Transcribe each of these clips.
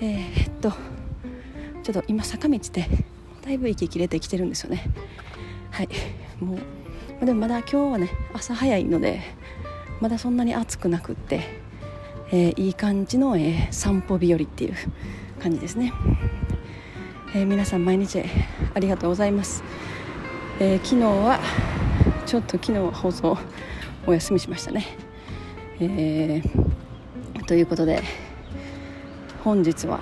えー、っとちょっと今坂道でだいぶ息切れてきてるんですよね。はい。もうでもまだ今日はね朝早いのでまだそんなに暑くなくって、えー、いい感じの、えー、散歩日和っていう感じですね、えー、皆さん毎日ありがとうございます、え昨日はちょっと昨日は放送お休みしましたね、えということで本日は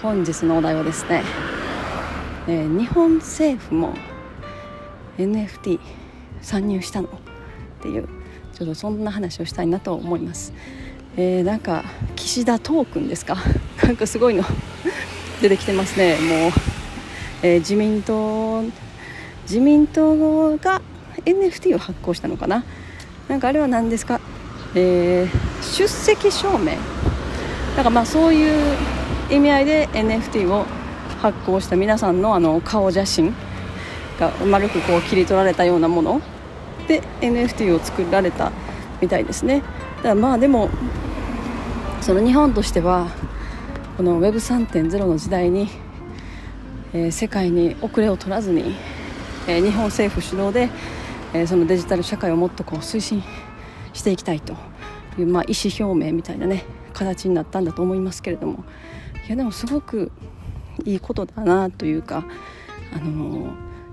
本日のお題はですね、えー、日本政府も NFT 参入したの？っていうちょっとそんな話をしたいなと思います、えー、なんか岸田トークンですか？なんかすごいの 出てきてますね。もう、えー、自民党自民党が NFT を発行したのかな？なんかあれは何ですか、えー、出席証明だからまあそういう意味合いで NFT を発行した皆さんのあの顔写真が丸くこう切り取られたようなもので NFT を作られたみたいですね。だからまあでもその日本としてはこの Web3.0 の時代に、えー、世界に遅れを取らずに、えー、日本政府主導で、えー、そのデジタル社会をもっとこう推進していきたいという、まあ、意思表明みたいなね形になったんだと思いますけれども。いやでもすごくいいことだなというかあの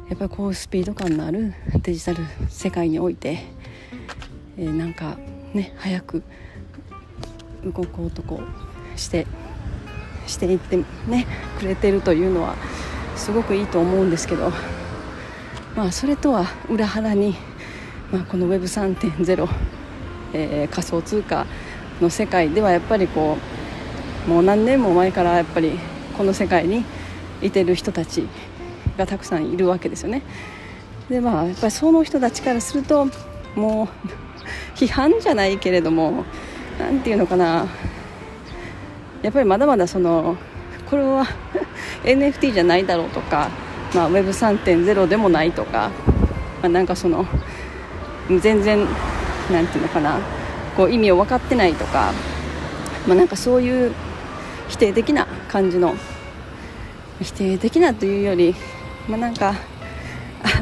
やっぱりこうスピード感のあるデジタル世界において、えー、なんかね早く動こうとこうしてしていってねくれてるというのはすごくいいと思うんですけどまあそれとは裏腹に、まあ、この Web3.0、えー、仮想通貨の世界ではやっぱりこうもう何年も前からやっぱりこの世界にいてる人たちがたくさんいるわけですよね。でまあやっぱりその人たちからするともう批判じゃないけれども何て言うのかなやっぱりまだまだそのこれは NFT じゃないだろうとか、まあ、Web3.0 でもないとか、まあ、なんかその全然何て言うのかなこう意味を分かってないとか、まあ、なんかそういう否定的な感じの否定的なというより、まあ、なんか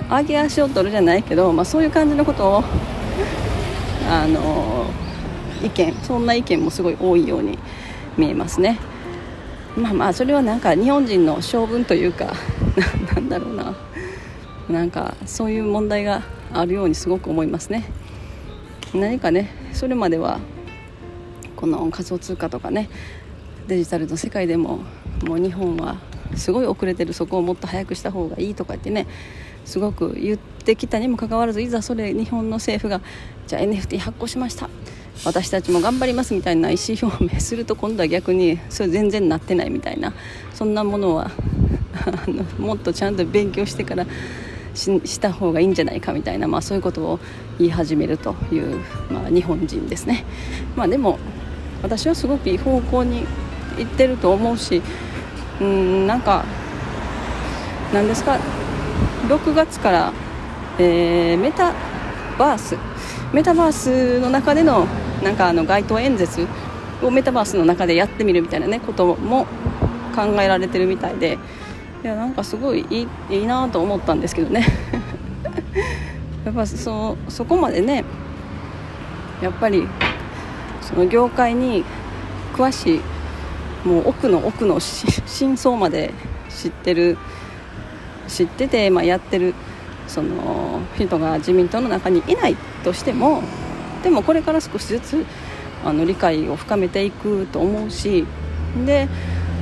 上げ足を取るじゃないけど、まあ、そういう感じのことをあの意見そんな意見もすごい多いように見えますね。まあまあそれはなんか日本人の性分というか なんだろうななんかそういう問題があるようにすごく思いますね。何かねそれまではこの仮想通貨とかねデジタルの世界でももう日本はすごい遅れてるそこをもっと早くした方がいいとかってねすごく言ってきたにもかかわらずいざそれ日本の政府がじゃあ NFT 発行しました。私たちも頑張りますみたいな意思表明すると今度は逆にそれ全然なってないみたいなそんなものはもっとちゃんと勉強してからした方がいいんじゃないかみたいな、まあ、そういうことを言い始めるという、まあ、日本人ですね、まあ、でも私はすごくいい方向に行ってると思うしうんなんか何ですか6月から、えー、メタバースメタバースの中でのなんかあの街頭演説をメタバースの中でやってみるみたいなねことも考えられてるみたいでいやなんかすごいいいいいなと思ったんですけどね。やっぱそそこまでねやっぱりその業界に詳しいもう奥の奥の真相まで知ってる知ってて、まあ、やってるその人が自民党の中にいないとしてもでもこれから少しずつあの理解を深めていくと思うしで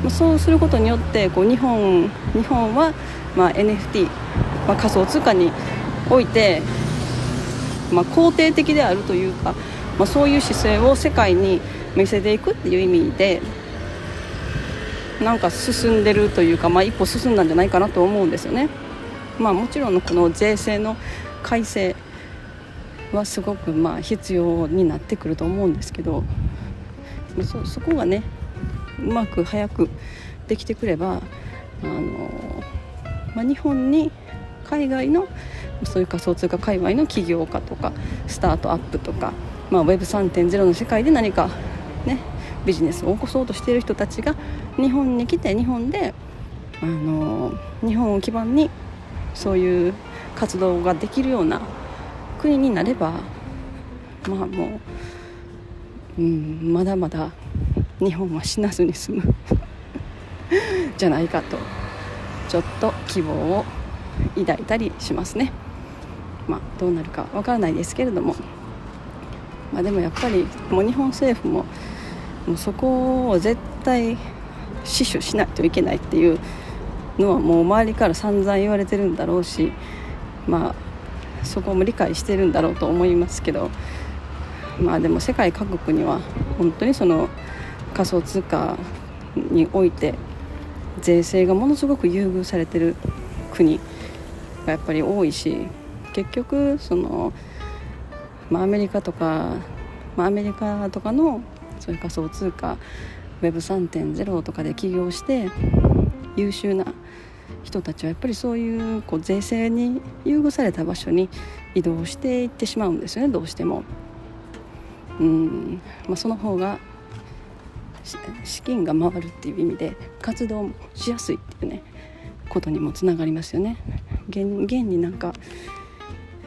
そうすることによってこう日本日本は、まあ、NFT、まあ、仮想通貨において、まあ、肯定的であるというか、まあ、そういう姿勢を世界に見せていくっていう意味でなんか進んでるというか、まあ、一歩進んだんじゃないかなと思うんですよね。まあ、もちろんこの税制の改正はすごくまあ必要になってくると思うんですけどそそこがねうまく早くできてくればあの、まあ、日本に海外のそういう仮想通貨界隈の起業家とかスタートアップとか、まあ、Web3.0 の世界で何か、ね、ビジネスを起こそうとしている人たちが日本に来て日本であの日本を基盤にそういう活動ができるような国になればまあもう、うん、まだまだ日本は死なずに済む。じゃないかと。ちょっと希望を抱いたりしますね。まあ、どうなるかわからないですけれども、まあ、でもやっぱりもう日本政府ももうそこを絶対死守しないといけないっていうのはもう周りから散々言われてるんだろうしまあそこも理解してるんだろうと思いますけど。まあでも世界各国には本当にその仮想通貨において税制がものすごく優遇されてる国がやっぱり多いし結局その、まあ、アメリカとか、まあ、アメリカとかのそういう仮想通貨 Web3.0 とかで起業して優秀な人たちはやっぱりそういうこう税制に優遇された場所に移動していってしまうんですよねどうしても。うんまあ、その方が資金が回るっていう意味で活動もしやすいっていうねことにもつながりますよね。現現になんか、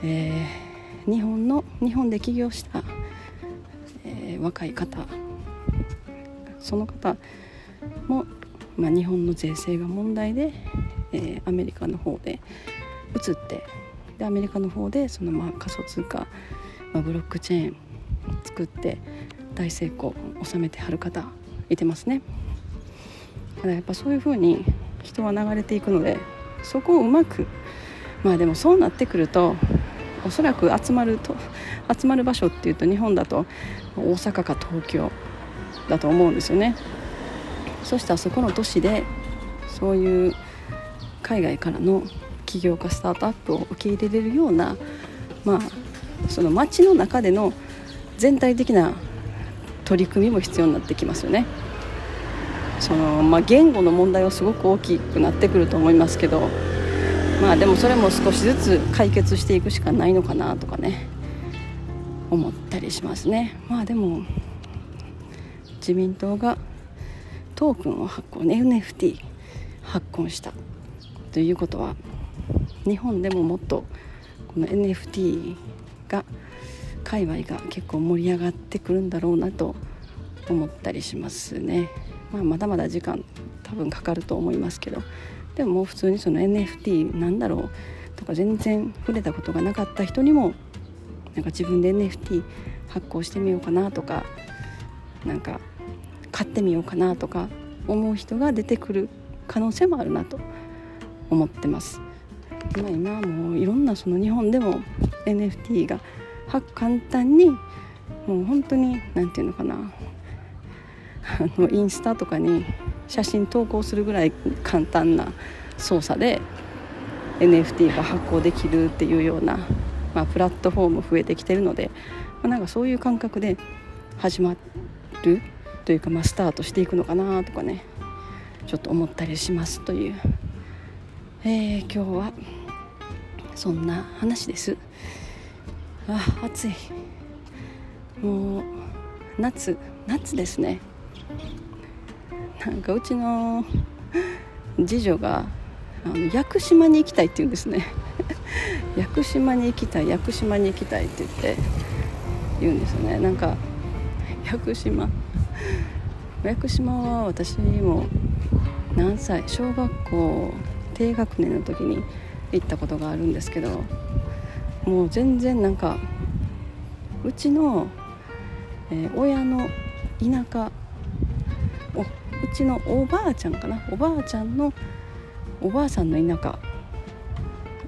えー、日本の日本で起業した、えー、若い方その方も、まあ、日本の税制が問題で、えー、アメリカの方で移ってでアメリカの方でそのまあ仮想通貨、まあ、ブロックチェーン作って大成功収めてはる方いてますね。だからやっぱそういう風に人は流れていくのでそこをうまくまあでもそうなってくるとおそらく集まると集まる場所っていうと日本だと大阪か東京だと思うんですよねそしたらそこの都市でそういう海外からの起業家スタートアップを受け入れれるようなまあその街の中での全体的な取り組みも必要になってきますよね。そのまあ、言語の問題はすごく大きくなってくると思いますけどまあでもそれも少しずつ解決していくしかないのかなとかね思ったりしますねまあでも自民党がトークンを発行、ね、NFT 発行したということは日本でももっとこの NFT が界隈が結構盛り上がってくるんだろうなと思ったりしますね。まあ、まだまだ時間多分かかると思いますけどでももう普通にその NFT なんだろうとか全然触れたことがなかった人にもなんか自分で NFT 発行してみようかなとかなんか買ってみようかなとか思う人が出てくる可能性もあるなと思ってます。まあ、今もういろんなその日本でも NFT が簡単にもう本当に何て言うのかな。あのインスタとかに写真投稿するぐらい簡単な操作で NFT が発行できるっていうような、まあ、プラットフォーム増えてきてるので、まあ、なんかそういう感覚で始まるというか、まあ、スタートしていくのかなとかねちょっと思ったりしますという、えー、今日はそんな話です。あ暑い。もう夏夏ですね。なんかうちの次女があの屋久島に行きたいって言うんですね。屋久島に行きたい屋久島に行きたいって言って言うんですよね。なんか屋久島。屋久島は私も何歳小学校低学年の時に行ったことがあるんですけどもう全然なんかうちの、えー、親の田舎おうちのおばあちゃんかな？おばあちゃんのおばあさんの田舎。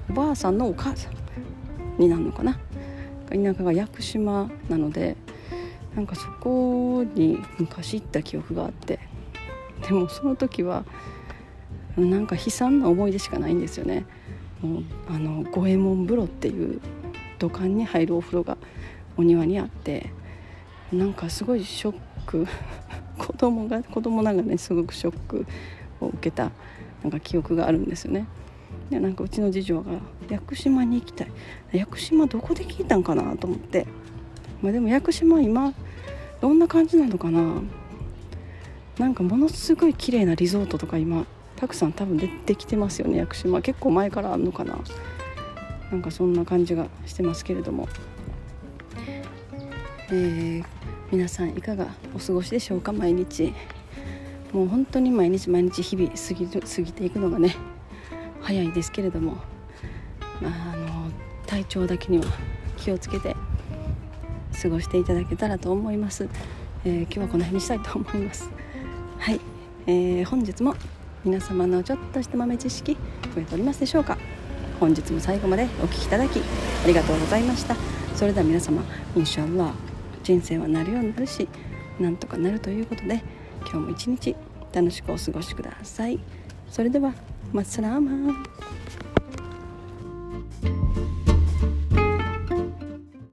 おばあさんのお母さんになるのかな？田舎が屋久島なのでなんかそこに昔行った記憶があって。でもその時はなんか悲惨な思い出しかないんですよね。あの五右衛門風呂っていう土管に入るお風呂がお庭にあってなんかすごいショック 子供が子供ながらにすごくショックを受けたなんか記憶があるんですよね。でなんかうちの次女が「屋久島に行きたい」「屋久島どこで聞いたんかな?」と思って、まあ、でも屋久島今どんな感じなのかななんかものすごい綺麗なリゾートとか今たくさん多分出てきてますよね屋久島。結構前からあんのかな。なんかそんな感じがしてますけれども、えー、皆さんいかがお過ごしでしょうか毎日。もう本当に毎日毎日日々過ぎ過ぎていくのがね早いですけれども、まあ、あの体調だけには気をつけて過ごしていただけたらと思います、えー、今日はこの辺にしたいと思います。はい、えー、本日も皆様のちょっとした豆知識増えておりますでしょうか本日も最後までお聴きいただきありがとうございました。それでは皆様インシャラ人生はなるようになるしなんとかなるということで今日も一日楽しくお過ごしください。それではマッサラーマン